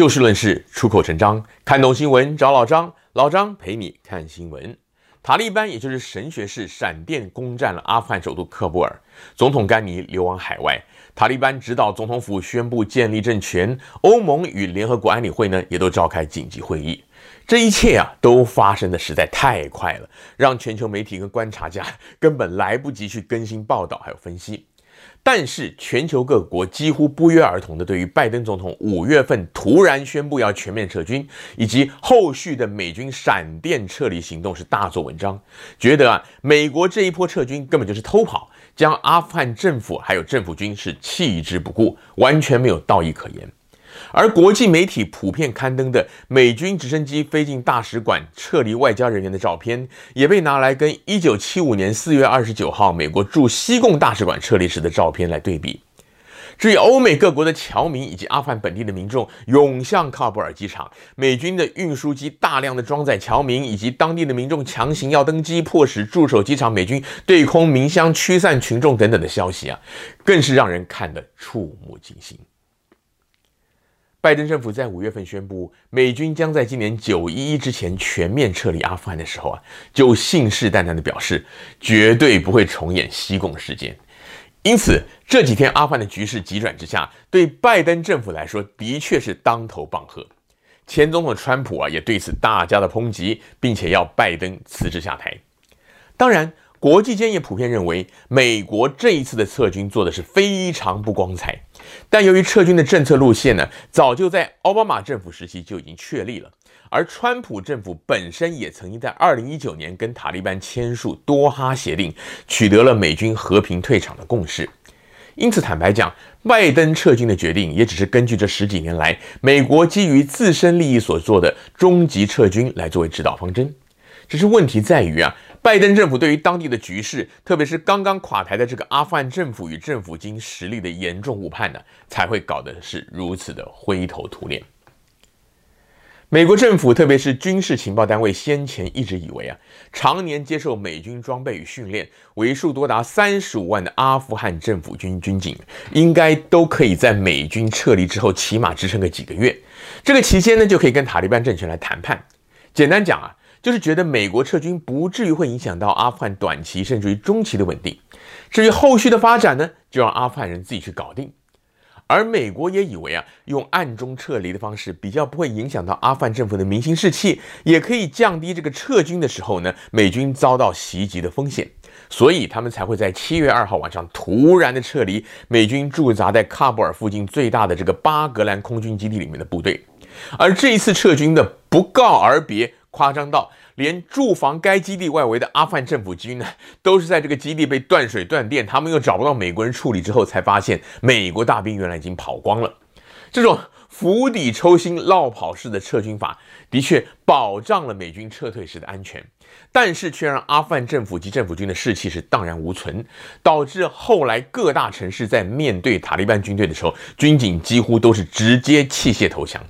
就事论事，出口成章，看懂新闻找老张，老张陪你看新闻。塔利班也就是神学士闪电攻占了阿富汗首都喀布尔，总统甘尼流亡海外，塔利班指导总统府宣布建立政权，欧盟与联合国安理会呢也都召开紧急会议。这一切啊，都发生的实在太快了，让全球媒体跟观察家根本来不及去更新报道还有分析。但是，全球各国几乎不约而同的对于拜登总统五月份突然宣布要全面撤军，以及后续的美军闪电撤离行动是大做文章，觉得啊，美国这一波撤军根本就是偷跑，将阿富汗政府还有政府军是弃之不顾，完全没有道义可言。而国际媒体普遍刊登的美军直升机飞进大使馆撤离外交人员的照片，也被拿来跟1975年4月29号美国驻西贡大使馆撤离时的照片来对比。至于欧美各国的侨民以及阿富汗本地的民众涌向喀布尔机场，美军的运输机大量的装载侨民以及当地的民众强行要登机，迫使驻守机场美军对空鸣枪驱散群众等等的消息啊，更是让人看得触目惊心。拜登政府在五月份宣布美军将在今年九一一之前全面撤离阿富汗的时候啊，就信誓旦旦地表示绝对不会重演西贡事件。因此这几天阿富汗的局势急转直下，对拜登政府来说的确是当头棒喝。前总统川普啊也对此大加的抨击，并且要拜登辞职下台。当然。国际间也普遍认为，美国这一次的撤军做的是非常不光彩。但由于撤军的政策路线呢，早就在奥巴马政府时期就已经确立了，而川普政府本身也曾经在2019年跟塔利班签署多哈协定，取得了美军和平退场的共识。因此，坦白讲，拜登撤军的决定也只是根据这十几年来美国基于自身利益所做的终极撤军来作为指导方针。只是问题在于啊。拜登政府对于当地的局势，特别是刚刚垮台的这个阿富汗政府与政府军实力的严重误判呢，才会搞得是如此的灰头土脸。美国政府，特别是军事情报单位，先前一直以为啊，常年接受美军装备与训练、为数多达三十五万的阿富汗政府军军警，应该都可以在美军撤离之后，起码支撑个几个月。这个期间呢，就可以跟塔利班政权来谈判。简单讲啊。就是觉得美国撤军不至于会影响到阿富汗短期甚至于中期的稳定，至于后续的发展呢，就让阿富汗人自己去搞定。而美国也以为啊，用暗中撤离的方式比较不会影响到阿富汗政府的民心士气，也可以降低这个撤军的时候呢，美军遭到袭击的风险，所以他们才会在七月二号晚上突然的撤离美军驻扎在喀布尔附近最大的这个巴格兰空军基地里面的部队。而这一次撤军的不告而别。夸张到连驻防该基地外围的阿富汗政府军呢，都是在这个基地被断水断电，他们又找不到美国人处理之后，才发现美国大兵原来已经跑光了。这种釜底抽薪、落跑式的撤军法，的确保障了美军撤退时的安全，但是却让阿富汗政府及政府军的士气是荡然无存，导致后来各大城市在面对塔利班军队的时候，军警几乎都是直接弃械投降。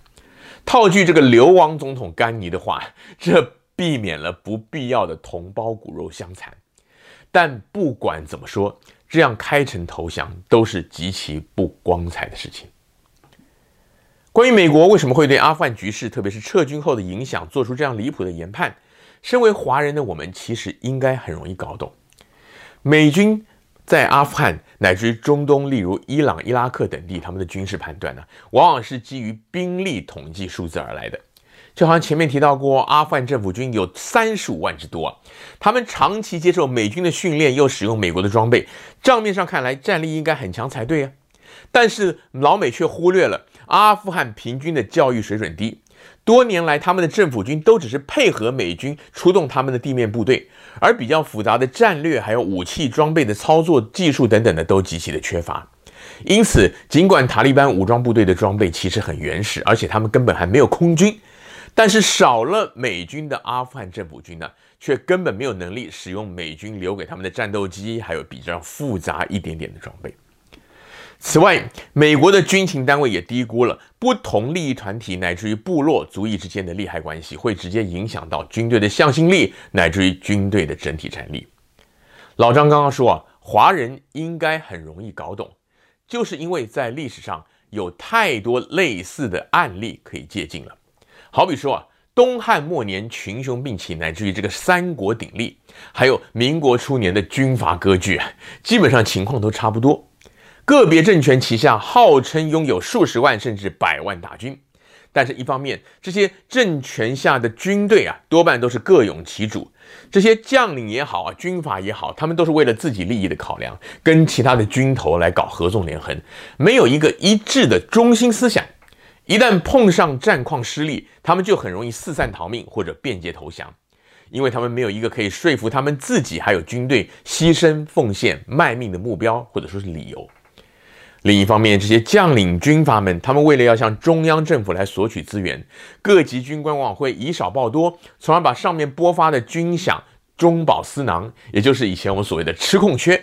套句这个流亡总统甘尼的话，这避免了不必要的同胞骨肉相残。但不管怎么说，这样开城投降都是极其不光彩的事情。关于美国为什么会对阿富汗局势，特别是撤军后的影响，做出这样离谱的研判，身为华人的我们其实应该很容易搞懂。美军。在阿富汗乃至于中东，例如伊朗、伊拉克等地，他们的军事判断呢，往往是基于兵力统计数字而来的。就好像前面提到过，阿富汗政府军有三十五万之多，他们长期接受美军的训练，又使用美国的装备，账面上看来战力应该很强才对啊。但是老美却忽略了阿富汗平均的教育水准低。多年来，他们的政府军都只是配合美军出动他们的地面部队，而比较复杂的战略、还有武器装备的操作技术等等的都极其的缺乏。因此，尽管塔利班武装部队的装备其实很原始，而且他们根本还没有空军，但是少了美军的阿富汗政府军呢，却根本没有能力使用美军留给他们的战斗机，还有比较复杂一点点的装备。此外，美国的军情单位也低估了不同利益团体乃至于部落族裔之间的利害关系，会直接影响到军队的向心力，乃至于军队的整体战力。老张刚刚说啊，华人应该很容易搞懂，就是因为在历史上有太多类似的案例可以借鉴了。好比说啊，东汉末年群雄并起，乃至于这个三国鼎立，还有民国初年的军阀割据，基本上情况都差不多。个别政权旗下号称拥有数十万甚至百万大军。但是，一方面，这些政权下的军队啊，多半都是各拥其主。这些将领也好啊，军阀也好，他们都是为了自己利益的考量，跟其他的军头来搞合纵连横，没有一个一致的中心思想。一旦碰上战况失利，他们就很容易四散逃命或者变节投降，因为他们没有一个可以说服他们自己还有军队牺牲奉献卖命的目标或者说是理由。另一方面，这些将领军阀们，他们为了要向中央政府来索取资源，各级军官往往会以少报多，从而把上面拨发的军饷中饱私囊，也就是以前我们所谓的吃空缺。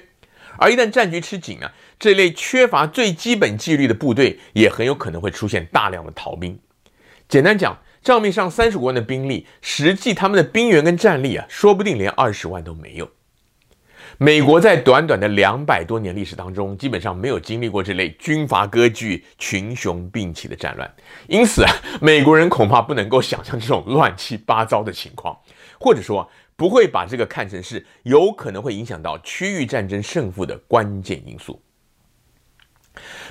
而一旦战局吃紧啊，这类缺乏最基本纪律的部队，也很有可能会出现大量的逃兵。简单讲，账面上三十万的兵力，实际他们的兵员跟战力啊，说不定连二十万都没有。美国在短短的两百多年历史当中，基本上没有经历过这类军阀割据、群雄并起的战乱，因此啊，美国人恐怕不能够想象这种乱七八糟的情况，或者说不会把这个看成是有可能会影响到区域战争胜负的关键因素。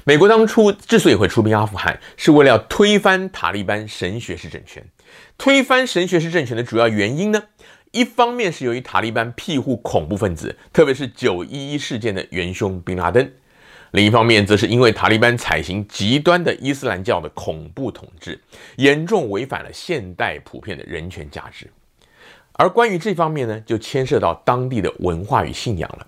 美国当初之所以会出兵阿富汗，是为了要推翻塔利班神学式政权。推翻神学式政权的主要原因呢？一方面是由于塔利班庇护恐怖分子，特别是九一一事件的元凶宾拉登；另一方面，则是因为塔利班采行极端的伊斯兰教的恐怖统治，严重违反了现代普遍的人权价值。而关于这方面呢，就牵涉到当地的文化与信仰了。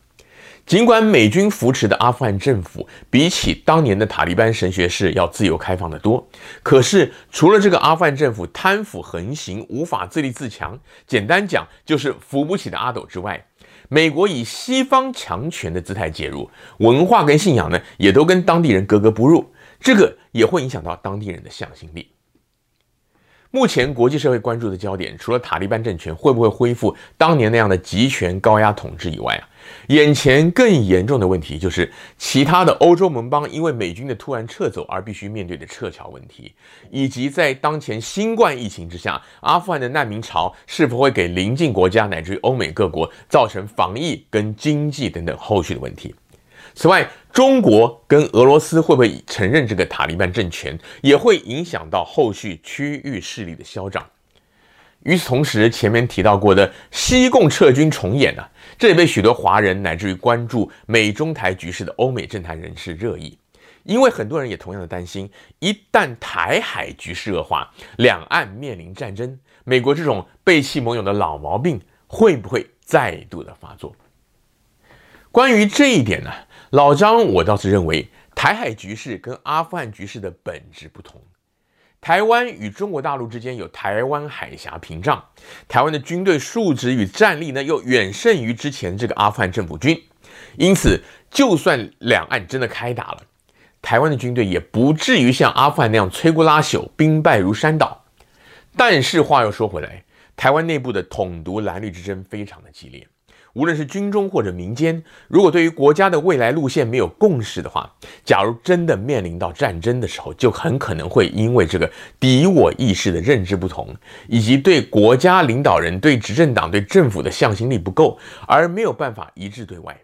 尽管美军扶持的阿富汗政府比起当年的塔利班神学士要自由开放得多，可是除了这个阿富汗政府贪腐横行、无法自立自强，简单讲就是扶不起的阿斗之外，美国以西方强权的姿态介入，文化跟信仰呢也都跟当地人格格不入，这个也会影响到当地人的向心力。目前国际社会关注的焦点，除了塔利班政权会不会恢复当年那样的集权高压统治以外啊，眼前更严重的问题就是其他的欧洲盟邦因为美军的突然撤走而必须面对的撤侨问题，以及在当前新冠疫情之下，阿富汗的难民潮是否会给邻近国家乃至于欧美各国造成防疫跟经济等等后续的问题。此外，中国跟俄罗斯会不会承认这个塔利班政权，也会影响到后续区域势力的嚣张。与此同时，前面提到过的西贡撤军重演呢、这也被许多华人乃至于关注美中台局势的欧美政坛人士热议，因为很多人也同样的担心，一旦台海局势恶化，两岸面临战争，美国这种背弃盟友的老毛病会不会再度的发作？关于这一点呢？老张，我倒是认为，台海局势跟阿富汗局势的本质不同。台湾与中国大陆之间有台湾海峡屏障，台湾的军队数值与战力呢又远胜于之前这个阿富汗政府军，因此，就算两岸真的开打了，台湾的军队也不至于像阿富汗那样摧枯拉朽、兵败如山倒。但是话又说回来，台湾内部的统独蓝绿之争非常的激烈。无论是军中或者民间，如果对于国家的未来路线没有共识的话，假如真的面临到战争的时候，就很可能会因为这个敌我意识的认知不同，以及对国家领导人、对执政党、对政府的向心力不够，而没有办法一致对外。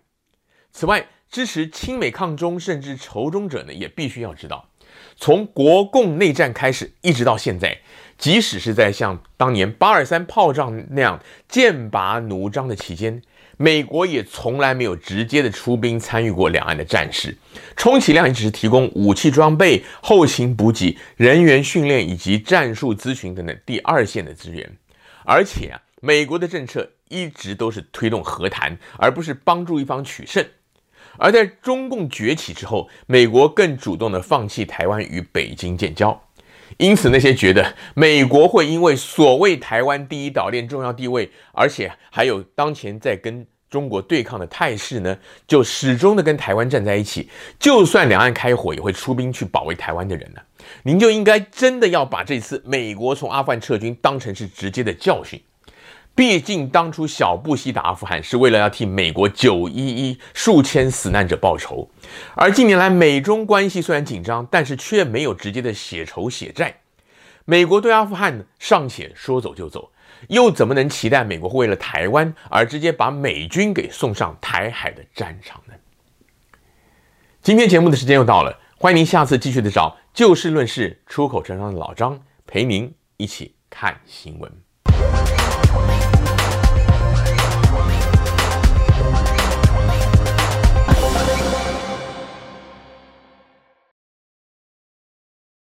此外，支持亲美抗中甚至仇中者呢，也必须要知道，从国共内战开始一直到现在。即使是在像当年八二三炮战那样剑拔弩张的期间，美国也从来没有直接的出兵参与过两岸的战事，充其量也只是提供武器装备、后勤补给、人员训练以及战术咨询等等第二线的资源。而且啊，美国的政策一直都是推动和谈，而不是帮助一方取胜。而在中共崛起之后，美国更主动的放弃台湾与北京建交。因此，那些觉得美国会因为所谓台湾第一岛链重要地位，而且还有当前在跟中国对抗的态势呢，就始终的跟台湾站在一起，就算两岸开火也会出兵去保卫台湾的人呢，您就应该真的要把这次美国从阿富汗撤军当成是直接的教训。毕竟当初小布希打阿富汗是为了要替美国九一一数千死难者报仇，而近年来美中关系虽然紧张，但是却没有直接的血仇血债。美国对阿富汗尚且说走就走，又怎么能期待美国会为了台湾而直接把美军给送上台海的战场呢？今天节目的时间又到了，欢迎您下次继续的找就事论事、出口成章的老张陪您一起看新闻。